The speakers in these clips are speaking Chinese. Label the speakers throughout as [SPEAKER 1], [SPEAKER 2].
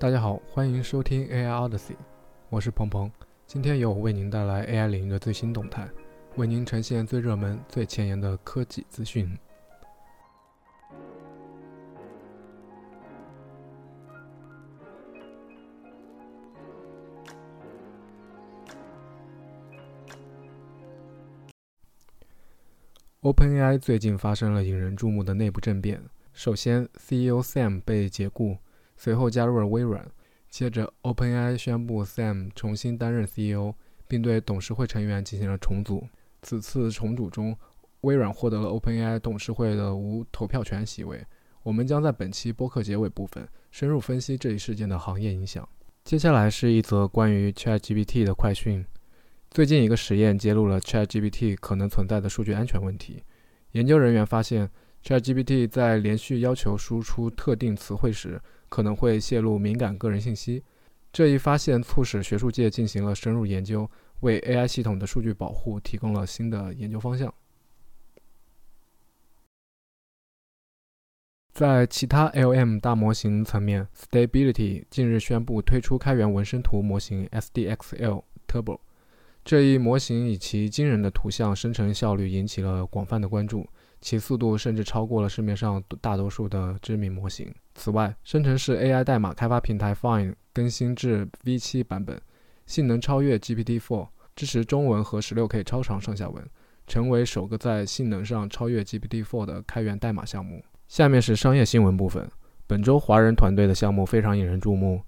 [SPEAKER 1] 大家好，欢迎收听 AI Odyssey，我是鹏鹏。今天由我为您带来 AI 领域的最新动态，为您呈现最热门、最前沿的科技资讯。OpenAI 最近发生了引人注目的内部政变。首先，CEO Sam 被解雇，随后加入了微软。接着，OpenAI 宣布 Sam 重新担任 CEO，并对董事会成员进行了重组。此次重组中，微软获得了 OpenAI 董事会的无投票权席位。我们将在本期播客结尾部分深入分析这一事件的行业影响。接下来是一则关于 ChatGPT 的快讯。最近一个实验揭露了 ChatGPT 可能存在的数据安全问题。研究人员发现，ChatGPT 在连续要求输出特定词汇时，可能会泄露敏感个人信息。这一发现促使学术界进行了深入研究，为 AI 系统的数据保护提供了新的研究方向。在其他 LM 大模型层面，Stability 近日宣布推出开源纹身图模型 SDXL Turbo。这一模型以其惊人的图像生成效率引起了广泛的关注，其速度甚至超过了市面上大多数的知名模型。此外，生成式 AI 代码开发平台 Fine 更新至 V7 版本，性能超越 GPT-4，支持中文和 16K 超长上下文，成为首个在性能上超越 GPT-4 的开源代码项目。下面是商业新闻部分。本周华人团队的项目非常引人注目，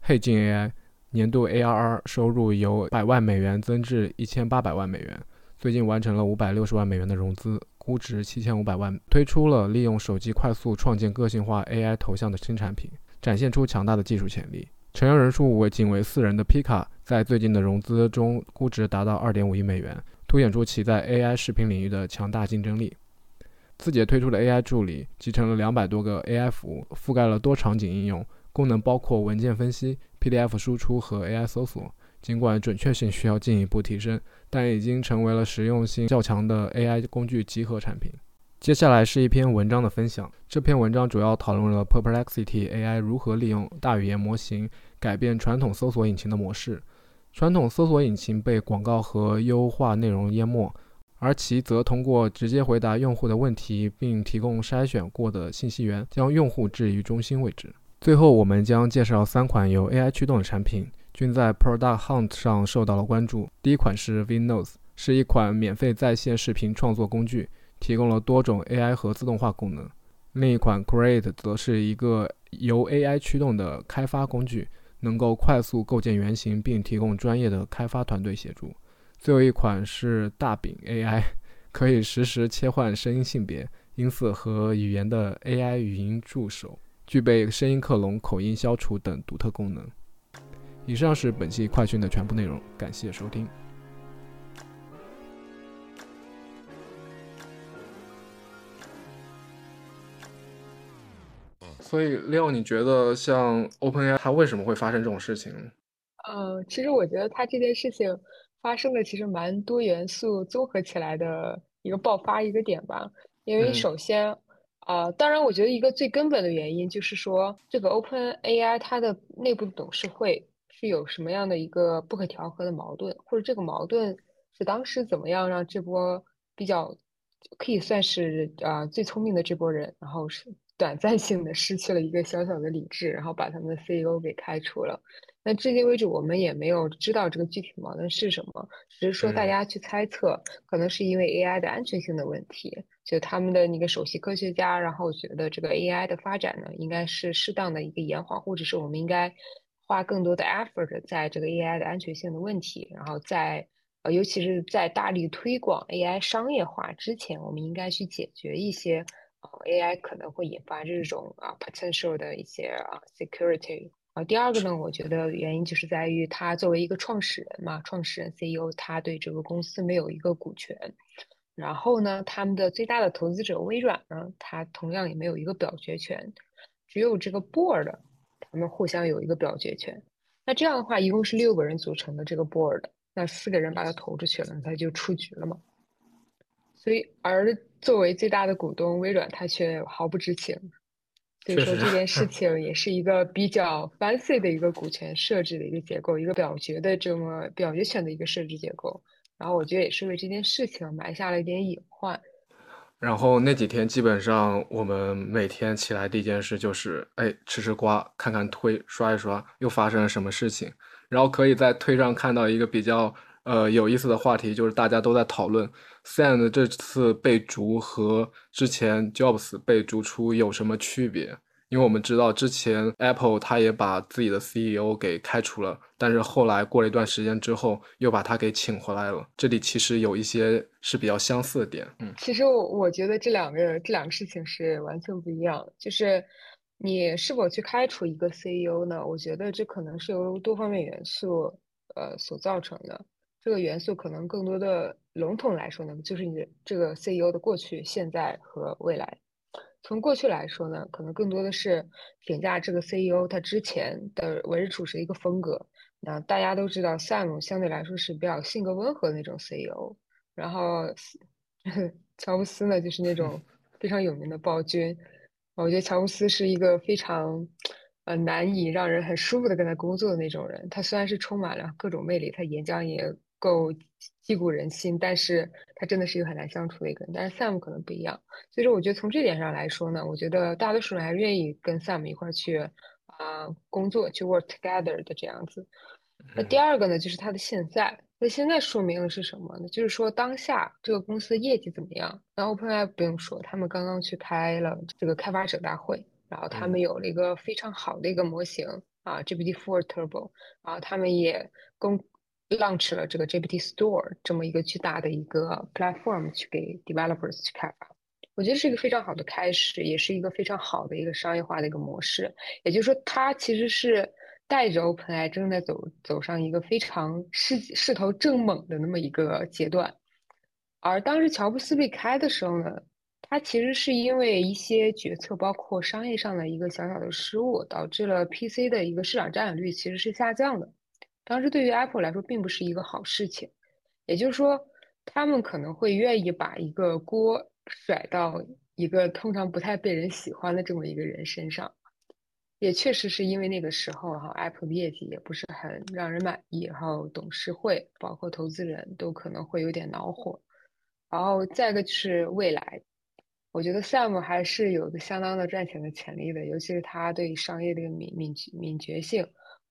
[SPEAKER 1] 黑镜 AI。年度 ARR 收入由百万美元增至一千八百万美元，最近完成了五百六十万美元的融资，估值七千五百万，推出了利用手机快速创建个性化 AI 头像的新产品，展现出强大的技术潜力。成员人数为仅为四人的 Pika，在最近的融资中估值达到二点五亿美元，凸显出其在 AI 视频领域的强大竞争力。字节推出的 AI 助理集成了两百多个 AI 服务，覆盖了多场景应用，功能包括文件分析。PDF 输出和 AI 搜索，尽管准确性需要进一步提升，但已经成为了实用性较强的 AI 工具集合产品。接下来是一篇文章的分享。这篇文章主要讨论了 Perplexity AI 如何利用大语言模型改变传统搜索引擎的模式。传统搜索引擎被广告和优化内容淹没，而其则通过直接回答用户的问题，并提供筛选过的信息源，将用户置于中心位置。最后，我们将介绍三款由 AI 驱动的产品，均在 Product Hunt 上受到了关注。第一款是 Vnose，是一款免费在线视频创作工具，提供了多种 AI 和自动化功能。另一款 Create 则是一个由 AI 驱动的开发工具，能够快速构建原型，并提供专业的开发团队协助。最后一款是大饼 AI，可以实时切换声音性别、音色和语言的 AI 语音助手。具备声音克隆、口音消除等独特功能。以上是本期快讯的全部内容，感谢收听。所以，Leo，你觉得像 OpenAI 它为什么会发生这种事情？
[SPEAKER 2] 呃，其实我觉得它这件事情发生的其实蛮多元素综合起来的一个爆发一个点吧。因为首先。啊，当然，我觉得一个最根本的原因就是说，这个 Open AI 它的内部董事会是有什么样的一个不可调和的矛盾，或者这个矛盾是当时怎么样让这波比较可以算是啊最聪明的这波人，然后是短暂性的失去了一个小小的理智，然后把他们的 CEO 给开除了。那至今为止，我们也没有知道这个具体矛盾是什么，只是说大家去猜测，可能是因为 AI 的安全性的问题。就他们的那个首席科学家，然后觉得这个 AI 的发展呢，应该是适当的一个延缓，或者是我们应该花更多的 effort 在这个 AI 的安全性的问题。然后在呃，尤其是在大力推广 AI 商业化之前，我们应该去解决一些呃 AI 可能会引发这种啊 potential 的一些啊 security。啊，第二个呢，我觉得原因就是在于他作为一个创始人嘛，创始人 CEO，他对这个公司没有一个股权。然后呢，他们的最大的投资者微软呢，他同样也没有一个表决权，只有这个 board，他们互相有一个表决权。那这样的话，一共是六个人组成的这个 board，那四个人把他投出去了，他就出局了嘛。所以，而作为最大的股东微软，他却毫不知情。所以说这件事 情也是一个比较 fancy 的一个股权设置的一个结构，一个表决的这么表决权的一个设置结构。然后我觉得也是为这件事情埋下了一点隐患。
[SPEAKER 1] 然后那几天基本上我们每天起来第一件事就是，哎，吃吃瓜，看看推，刷一刷，又发生了什么事情。然后可以在推上看到一个比较呃有意思的话题，就是大家都在讨论 Sand 这次被逐和之前 Jobs 被逐出有什么区别。因为我们知道之前 Apple 它也把自己的 CEO 给开除了，但是后来过了一段时间之后又把他给请回来了。这里其实有一些是比较相似的点。嗯，
[SPEAKER 2] 其实我我觉得这两个这两个事情是完全不一样。就是你是否去开除一个 CEO 呢？我觉得这可能是由多方面元素呃所造成的。这个元素可能更多的笼统来说呢，就是你的这个 CEO 的过去、现在和未来。从过去来说呢，可能更多的是评价这个 CEO 他之前的为人处事的一个风格。那大家都知道，Sam 相对来说是比较性格温和的那种 CEO，然后 乔布斯呢就是那种 非常有名的暴君。我觉得乔布斯是一个非常呃难以让人很舒服的跟他工作的那种人。他虽然是充满了各种魅力，他演讲也够。击鼓人心，但是他真的是一个很难相处的一个人。但是 Sam 可能不一样，所以说我觉得从这点上来说呢，我觉得大多数人还是愿意跟 Sam 一块去啊工作，去 work together 的这样子。那第二个呢，就是他的现在。那现在说明的是什么呢？就是说当下这个公司的业绩怎么样？那 OpenAI 不用说，他们刚刚去开了这个开发者大会，然后他们有了一个非常好的一个模型啊，GPT-4 Turbo，然后他们也公。Launch 了这个 GPT Store 这么一个巨大的一个 platform 去给 developers 去开发，我觉得是一个非常好的开始，也是一个非常好的一个商业化的一个模式。也就是说，它其实是带着 OpenAI 正在走走上一个非常势势头正猛的那么一个阶段。而当时乔布斯被开的时候呢，他其实是因为一些决策，包括商业上的一个小小的失误，导致了 PC 的一个市场占有率其实是下降的。当时对于 Apple 来说，并不是一个好事情，也就是说，他们可能会愿意把一个锅甩到一个通常不太被人喜欢的这么一个人身上。也确实是因为那个时候哈，Apple 的业绩也不是很让人满意，然后董事会包括投资人都可能会有点恼火。然后再一个就是未来，我觉得 Sam 还是有个相当的赚钱的潜力的，尤其是他对商业的一个敏敏敏觉性。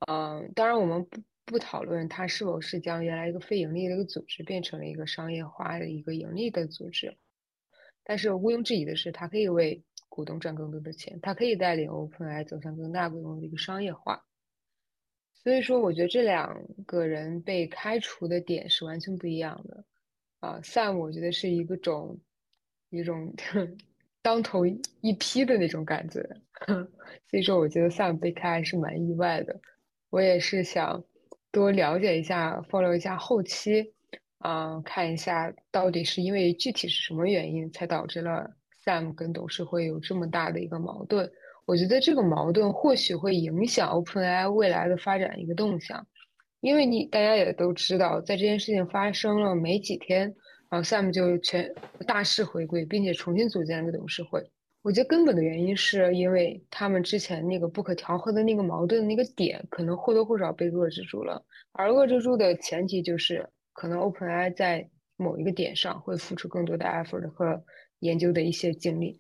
[SPEAKER 2] 嗯，当然我们不。不讨论它是否是将原来一个非盈利的一个组织变成了一个商业化的一个盈利的组织，但是毋庸置疑的是，它可以为股东赚更多的钱，它可以带领 OpenAI 走向更大规模的一个商业化。所以说，我觉得这两个人被开除的点是完全不一样的。啊，Sam 我觉得是一个种一种 当头一批的那种感觉，所以说我觉得 Sam 被开还是蛮意外的。我也是想。多了解一下，follow 一下后期，啊，看一下到底是因为具体是什么原因才导致了 Sam 跟董事会有这么大的一个矛盾。我觉得这个矛盾或许会影响 OpenAI 未来的发展一个动向，因为你大家也都知道，在这件事情发生了没几天，然后 Sam 就全大势回归，并且重新组建了个董事会。我觉得根本的原因是因为他们之前那个不可调和的那个矛盾的那个点，可能或多或少被遏制住了。而遏制住的前提就是，可能 OpenAI 在某一个点上会付出更多的 effort 和研究的一些精力。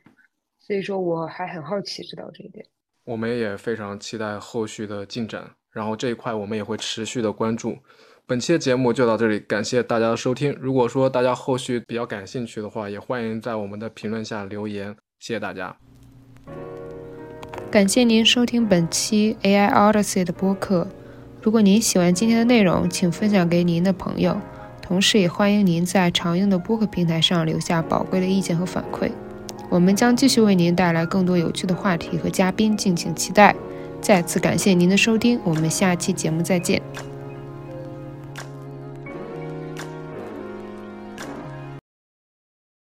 [SPEAKER 2] 所以说，我还很好奇知道这一点。
[SPEAKER 1] 我们也非常期待后续的进展，然后这一块我们也会持续的关注。本期的节目就到这里，感谢大家的收听。如果说大家后续比较感兴趣的话，也欢迎在我们的评论下留言。谢谢大家，
[SPEAKER 3] 感谢您收听本期 AI Odyssey 的播客。如果您喜欢今天的内容，请分享给您的朋友，同时也欢迎您在常用的播客平台上留下宝贵的意见和反馈。我们将继续为您带来更多有趣的话题和嘉宾，敬请期待。再次感谢您的收听，我们下期节目再见。